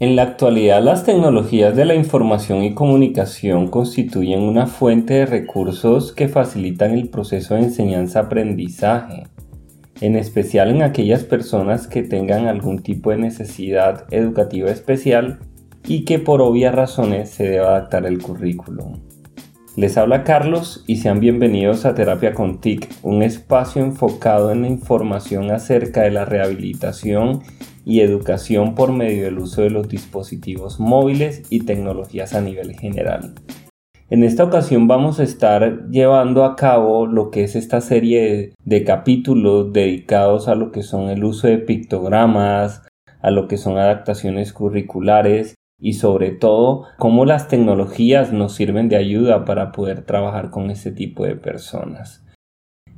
En la actualidad las tecnologías de la información y comunicación constituyen una fuente de recursos que facilitan el proceso de enseñanza-aprendizaje, en especial en aquellas personas que tengan algún tipo de necesidad educativa especial y que por obvias razones se deba adaptar el currículum. Les habla Carlos y sean bienvenidos a Terapia con TIC, un espacio enfocado en la información acerca de la rehabilitación y educación por medio del uso de los dispositivos móviles y tecnologías a nivel general. En esta ocasión vamos a estar llevando a cabo lo que es esta serie de, capítulos dedicados a lo que son el uso de pictogramas, a lo que son adaptaciones curriculares y sobre todo cómo las tecnologías nos sirven de ayuda para poder trabajar con este tipo de personas.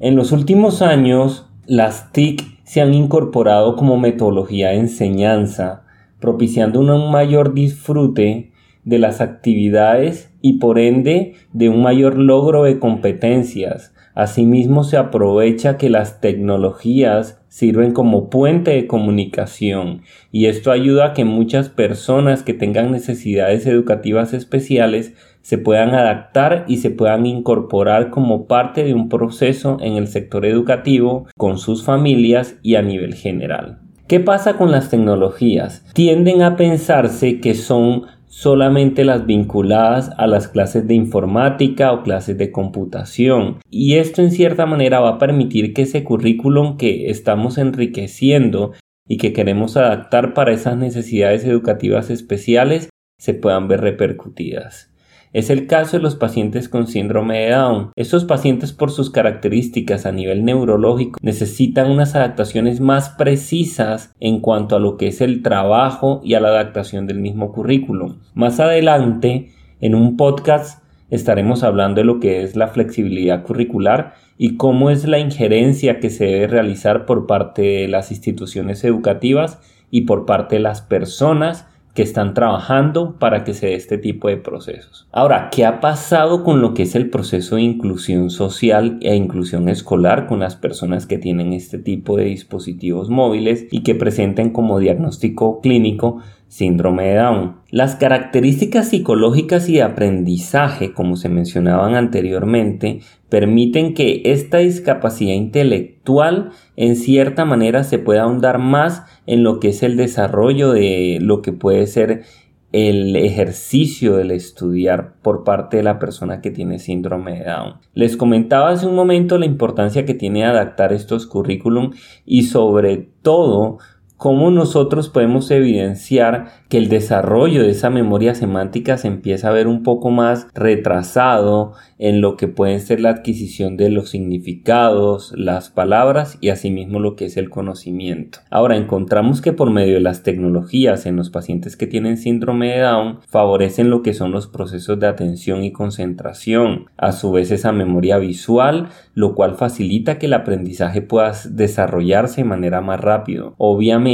En los últimos años, las TIC se han incorporado como metodología de enseñanza, propiciando un mayor disfrute de las actividades y por ende de un mayor logro de competencias. Asimismo se aprovecha que las tecnologías sirven como puente de comunicación y esto ayuda a que muchas personas que tengan necesidades educativas especiales se puedan adaptar y se puedan incorporar como parte de un proceso en el sector educativo con sus familias y a nivel general. ¿Qué pasa con las tecnologías? Tienden a pensarse que son solamente las vinculadas a las clases de informática o clases de computación. Y esto en cierta manera va a permitir que ese currículum que estamos enriqueciendo y que queremos adaptar para esas necesidades educativas especiales se puedan ver repercutidas. Es el caso de los pacientes con síndrome de Down. Estos pacientes por sus características a nivel neurológico necesitan unas adaptaciones más precisas en cuanto a lo que es el trabajo y a la adaptación del mismo currículum. Más adelante, en un podcast estaremos hablando de lo que es la flexibilidad curricular y cómo es la injerencia que se debe realizar por parte de las instituciones educativas y por parte de las personas que están trabajando para que se dé este tipo de procesos. Ahora, ¿qué ha pasado con lo que es el proceso de inclusión social e inclusión escolar con las personas que tienen este tipo de dispositivos móviles y que presenten como diagnóstico clínico síndrome de Down. Las características psicológicas y de aprendizaje, como se mencionaban anteriormente, permiten que esta discapacidad intelectual en cierta manera se pueda ahondar más en lo que es el desarrollo de lo que puede ser el ejercicio del estudiar por parte de la persona que tiene síndrome de Down. Les comentaba hace un momento la importancia que tiene adaptar estos currículum y sobre todo cómo nosotros podemos evidenciar que el desarrollo de esa memoria semántica se empieza a ver un poco más retrasado en lo que puede ser la adquisición de los significados, las palabras y asimismo lo que es el conocimiento. Ahora encontramos que por medio de las tecnologías en los pacientes que tienen síndrome de Down favorecen lo que son los procesos de atención y concentración, a su vez esa memoria visual, lo cual facilita que el aprendizaje pueda desarrollarse de manera más rápido. Obviamente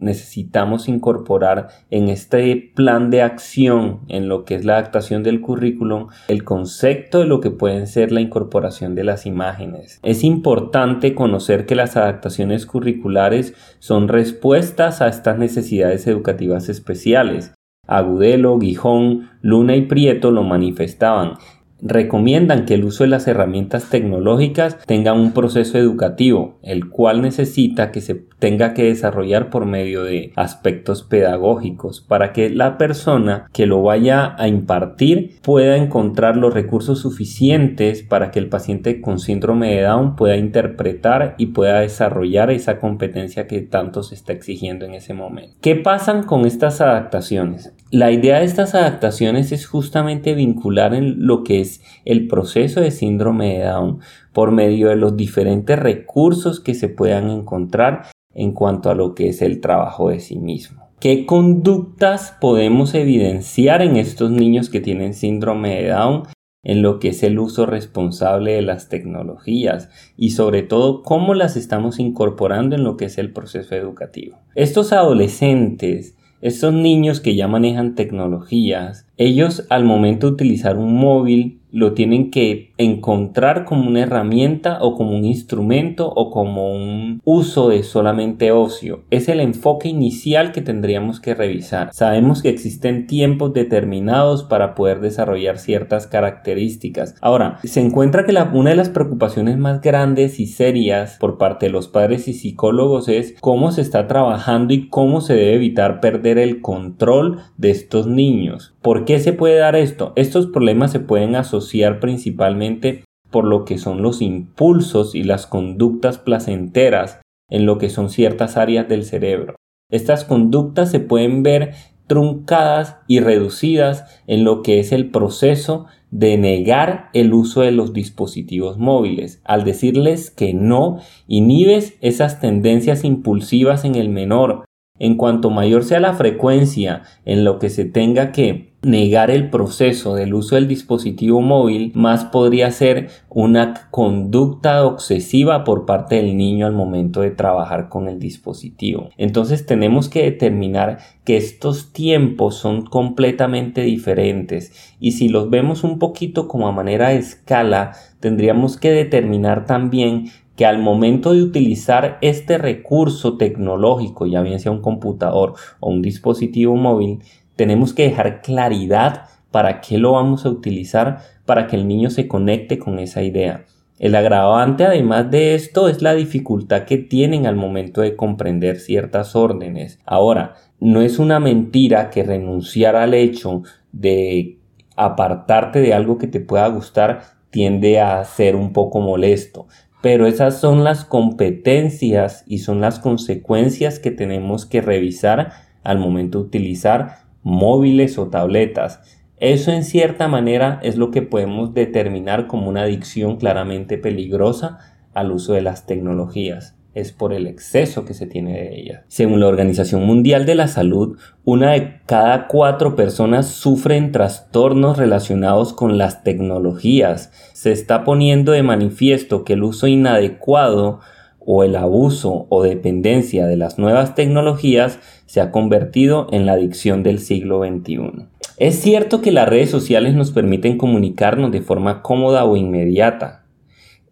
necesitamos incorporar en este plan de acción en lo que es la adaptación del currículum el concepto de lo que pueden ser la incorporación de las imágenes. Es importante conocer que las adaptaciones curriculares son respuestas a estas necesidades educativas especiales. Agudelo, Guijón, Luna y Prieto lo manifestaban recomiendan que el uso de las herramientas tecnológicas tenga un proceso educativo, el cual necesita que se tenga que desarrollar por medio de aspectos pedagógicos para que la persona que lo vaya a impartir pueda encontrar los recursos suficientes para que el paciente con síndrome de Down pueda interpretar y pueda desarrollar esa competencia que tanto se está exigiendo en ese momento. ¿Qué pasan con estas adaptaciones? La idea de estas adaptaciones es justamente vincular en lo que es el proceso de síndrome de Down por medio de los diferentes recursos que se puedan encontrar en cuanto a lo que es el trabajo de sí mismo. ¿Qué conductas podemos evidenciar en estos niños que tienen síndrome de Down en lo que es el uso responsable de las tecnologías y sobre todo cómo las estamos incorporando en lo que es el proceso educativo? Estos adolescentes estos niños que ya manejan tecnologías, ellos al momento de utilizar un móvil lo tienen que encontrar como una herramienta o como un instrumento o como un uso de solamente ocio. Es el enfoque inicial que tendríamos que revisar. Sabemos que existen tiempos determinados para poder desarrollar ciertas características. Ahora, se encuentra que una de las preocupaciones más grandes y serias por parte de los padres y psicólogos es cómo se está trabajando y cómo se debe evitar perder el control de estos niños. ¿Por qué se puede dar esto? Estos problemas se pueden asociar principalmente por lo que son los impulsos y las conductas placenteras en lo que son ciertas áreas del cerebro. Estas conductas se pueden ver truncadas y reducidas en lo que es el proceso de negar el uso de los dispositivos móviles. Al decirles que no, inhibes esas tendencias impulsivas en el menor. En cuanto mayor sea la frecuencia en lo que se tenga que negar el proceso del uso del dispositivo móvil, más podría ser una conducta obsesiva por parte del niño al momento de trabajar con el dispositivo. Entonces tenemos que determinar que estos tiempos son completamente diferentes y si los vemos un poquito como a manera de escala, tendríamos que determinar también que al momento de utilizar este recurso tecnológico, ya bien sea un computador o un dispositivo móvil, tenemos que dejar claridad para qué lo vamos a utilizar para que el niño se conecte con esa idea. El agravante además de esto es la dificultad que tienen al momento de comprender ciertas órdenes. Ahora, no es una mentira que renunciar al hecho de apartarte de algo que te pueda gustar tiende a ser un poco molesto, pero esas son las competencias y son las consecuencias que tenemos que revisar al momento de utilizar móviles o tabletas. Eso en cierta manera es lo que podemos determinar como una adicción claramente peligrosa al uso de las tecnologías. Es por el exceso que se tiene de ellas. Según la Organización Mundial de la Salud, una de cada cuatro personas sufren trastornos relacionados con las tecnologías. Se está poniendo de manifiesto que el uso inadecuado o el abuso o dependencia de las nuevas tecnologías se ha convertido en la adicción del siglo XXI. Es cierto que las redes sociales nos permiten comunicarnos de forma cómoda o inmediata.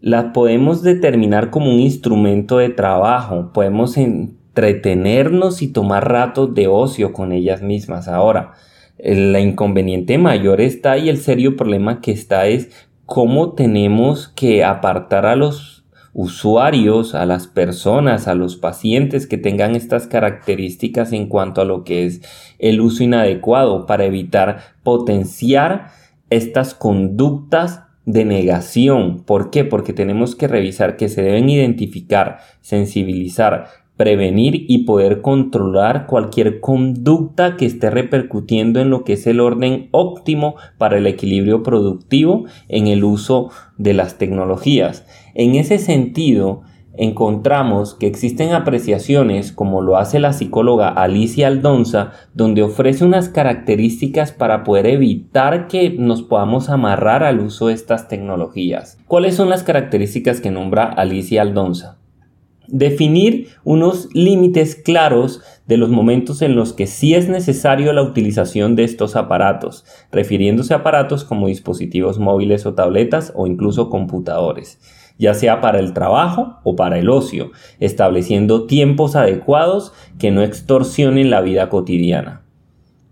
Las podemos determinar como un instrumento de trabajo, podemos entretenernos y tomar ratos de ocio con ellas mismas. Ahora, el inconveniente mayor está y el serio problema que está es cómo tenemos que apartar a los usuarios, a las personas, a los pacientes que tengan estas características en cuanto a lo que es el uso inadecuado para evitar potenciar estas conductas de negación. ¿Por qué? Porque tenemos que revisar que se deben identificar, sensibilizar, prevenir y poder controlar cualquier conducta que esté repercutiendo en lo que es el orden óptimo para el equilibrio productivo en el uso de las tecnologías. En ese sentido, encontramos que existen apreciaciones, como lo hace la psicóloga Alicia Aldonza, donde ofrece unas características para poder evitar que nos podamos amarrar al uso de estas tecnologías. ¿Cuáles son las características que nombra Alicia Aldonza? Definir unos límites claros de los momentos en los que sí es necesario la utilización de estos aparatos, refiriéndose a aparatos como dispositivos móviles o tabletas o incluso computadores, ya sea para el trabajo o para el ocio, estableciendo tiempos adecuados que no extorsionen la vida cotidiana.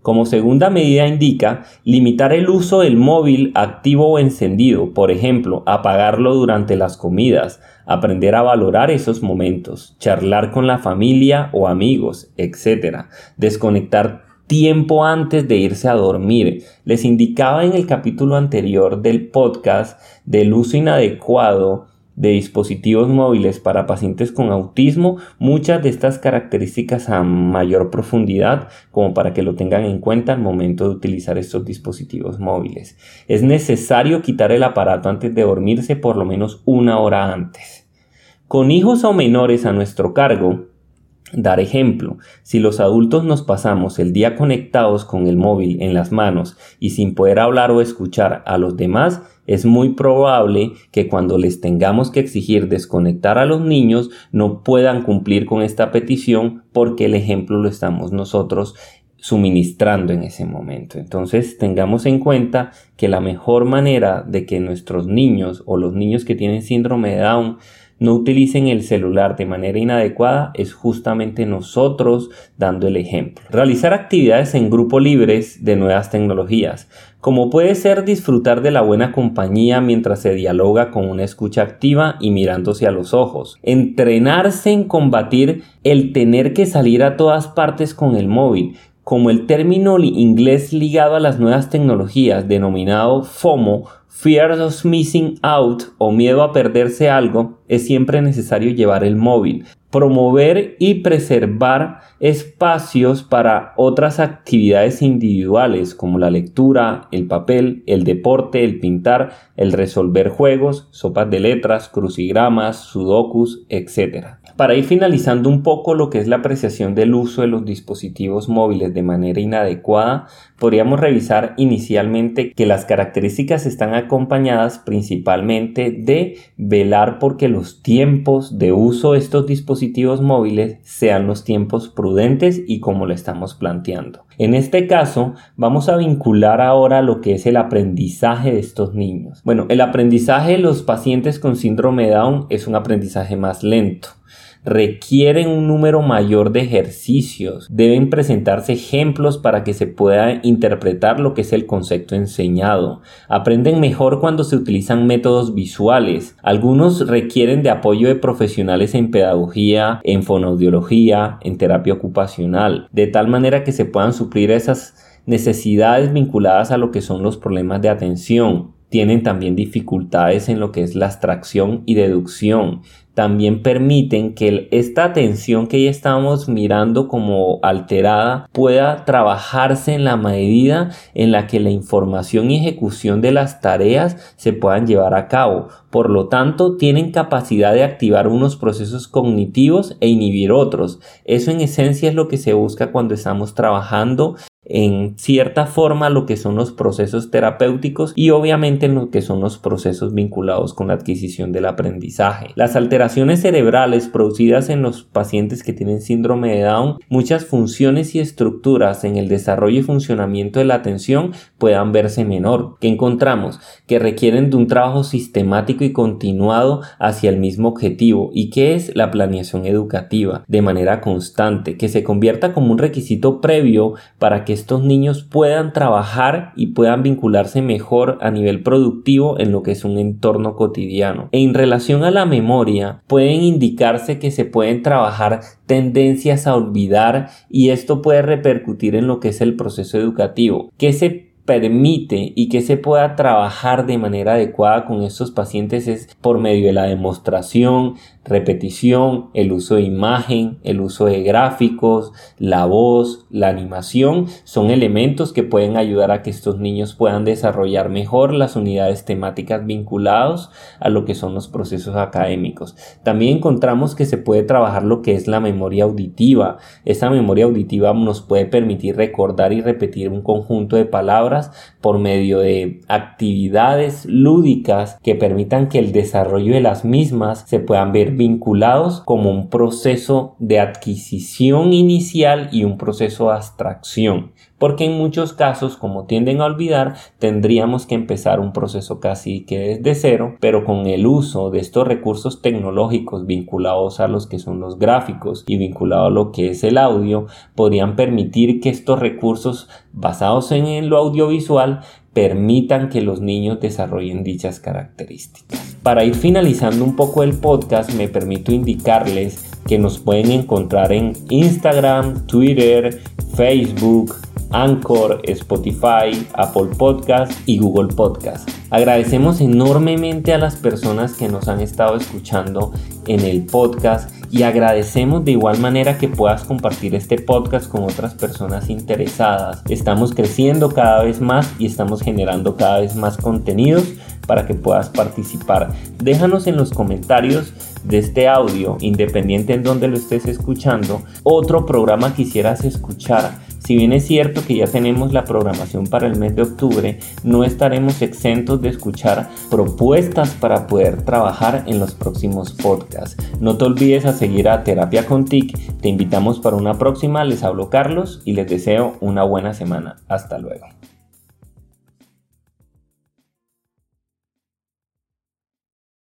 Como segunda medida indica limitar el uso del móvil activo o encendido, por ejemplo, apagarlo durante las comidas, aprender a valorar esos momentos, charlar con la familia o amigos, etc. Desconectar tiempo antes de irse a dormir. Les indicaba en el capítulo anterior del podcast del uso inadecuado de dispositivos móviles para pacientes con autismo muchas de estas características a mayor profundidad como para que lo tengan en cuenta al momento de utilizar estos dispositivos móviles. Es necesario quitar el aparato antes de dormirse por lo menos una hora antes. Con hijos o menores a nuestro cargo, Dar ejemplo, si los adultos nos pasamos el día conectados con el móvil en las manos y sin poder hablar o escuchar a los demás, es muy probable que cuando les tengamos que exigir desconectar a los niños no puedan cumplir con esta petición porque el ejemplo lo estamos nosotros suministrando en ese momento. Entonces tengamos en cuenta que la mejor manera de que nuestros niños o los niños que tienen síndrome de Down no utilicen el celular de manera inadecuada es justamente nosotros dando el ejemplo. Realizar actividades en grupo libres de nuevas tecnologías, como puede ser disfrutar de la buena compañía mientras se dialoga con una escucha activa y mirándose a los ojos. Entrenarse en combatir el tener que salir a todas partes con el móvil, como el término inglés ligado a las nuevas tecnologías denominado FOMO Fear of Missing Out o miedo a perderse algo, es siempre necesario llevar el móvil. Promover y preservar espacios para otras actividades individuales como la lectura, el papel, el deporte, el pintar, el resolver juegos, sopas de letras, crucigramas, sudokus, etc. Para ir finalizando un poco lo que es la apreciación del uso de los dispositivos móviles de manera inadecuada, podríamos revisar inicialmente que las características están acompañadas principalmente de velar porque los tiempos de uso de estos dispositivos móviles sean los tiempos prudentes y como lo estamos planteando. En este caso, vamos a vincular ahora lo que es el aprendizaje de estos niños. Bueno, el aprendizaje de los pacientes con síndrome Down es un aprendizaje más lento requieren un número mayor de ejercicios. Deben presentarse ejemplos para que se pueda interpretar lo que es el concepto enseñado. Aprenden mejor cuando se utilizan métodos visuales. Algunos requieren de apoyo de profesionales en pedagogía, en fonoaudiología, en terapia ocupacional, de tal manera que se puedan suplir esas necesidades vinculadas a lo que son los problemas de atención, tienen también dificultades en lo que es la abstracción y deducción. También permiten que esta atención que ya estamos mirando como alterada pueda trabajarse en la medida en la que la información y ejecución de las tareas se puedan llevar a cabo. Por lo tanto, tienen capacidad de activar unos procesos cognitivos e inhibir otros. Eso en esencia es lo que se busca cuando estamos trabajando en cierta forma lo que son los procesos terapéuticos y obviamente en lo que son los procesos vinculados con la adquisición del aprendizaje. Las alteraciones cerebrales producidas en los pacientes que tienen síndrome de Down, muchas funciones y estructuras en el desarrollo y funcionamiento de la atención puedan verse menor. que encontramos? Que requieren de un trabajo sistemático y continuado hacia el mismo objetivo y que es la planeación educativa de manera constante, que se convierta como un requisito previo para que estos niños puedan trabajar y puedan vincularse mejor a nivel productivo en lo que es un entorno cotidiano. En relación a la memoria, pueden indicarse que se pueden trabajar tendencias a olvidar y esto puede repercutir en lo que es el proceso educativo. que se permite y que se pueda trabajar de manera adecuada con estos pacientes es por medio de la demostración, repetición, el uso de imagen, el uso de gráficos, la voz, la animación, son elementos que pueden ayudar a que estos niños puedan desarrollar mejor las unidades temáticas vinculados a lo que son los procesos académicos. También encontramos que se puede trabajar lo que es la memoria auditiva. Esta memoria auditiva nos puede permitir recordar y repetir un conjunto de palabras por medio de actividades lúdicas que permitan que el desarrollo de las mismas se puedan ver vinculados como un proceso de adquisición inicial y un proceso de abstracción. Porque en muchos casos, como tienden a olvidar, tendríamos que empezar un proceso casi que desde cero, pero con el uso de estos recursos tecnológicos vinculados a los que son los gráficos y vinculados a lo que es el audio, podrían permitir que estos recursos basados en lo audiovisual permitan que los niños desarrollen dichas características. Para ir finalizando un poco el podcast, me permito indicarles que nos pueden encontrar en Instagram, Twitter, Facebook, Anchor, Spotify, Apple Podcast y Google Podcast. Agradecemos enormemente a las personas que nos han estado escuchando en el podcast y agradecemos de igual manera que puedas compartir este podcast con otras personas interesadas. Estamos creciendo cada vez más y estamos generando cada vez más contenidos para que puedas participar. Déjanos en los comentarios de este audio, independiente en donde lo estés escuchando, otro programa quisieras escuchar Si bien es cierto que ya tenemos la programación para el mes de octubre, no estaremos exentos de escuchar propuestas para poder trabajar en los próximos podcasts. No te olvides a seguir a Terapia con TIC. Te invitamos para una próxima. Les hablo Carlos y les deseo una buena semana. Hasta luego.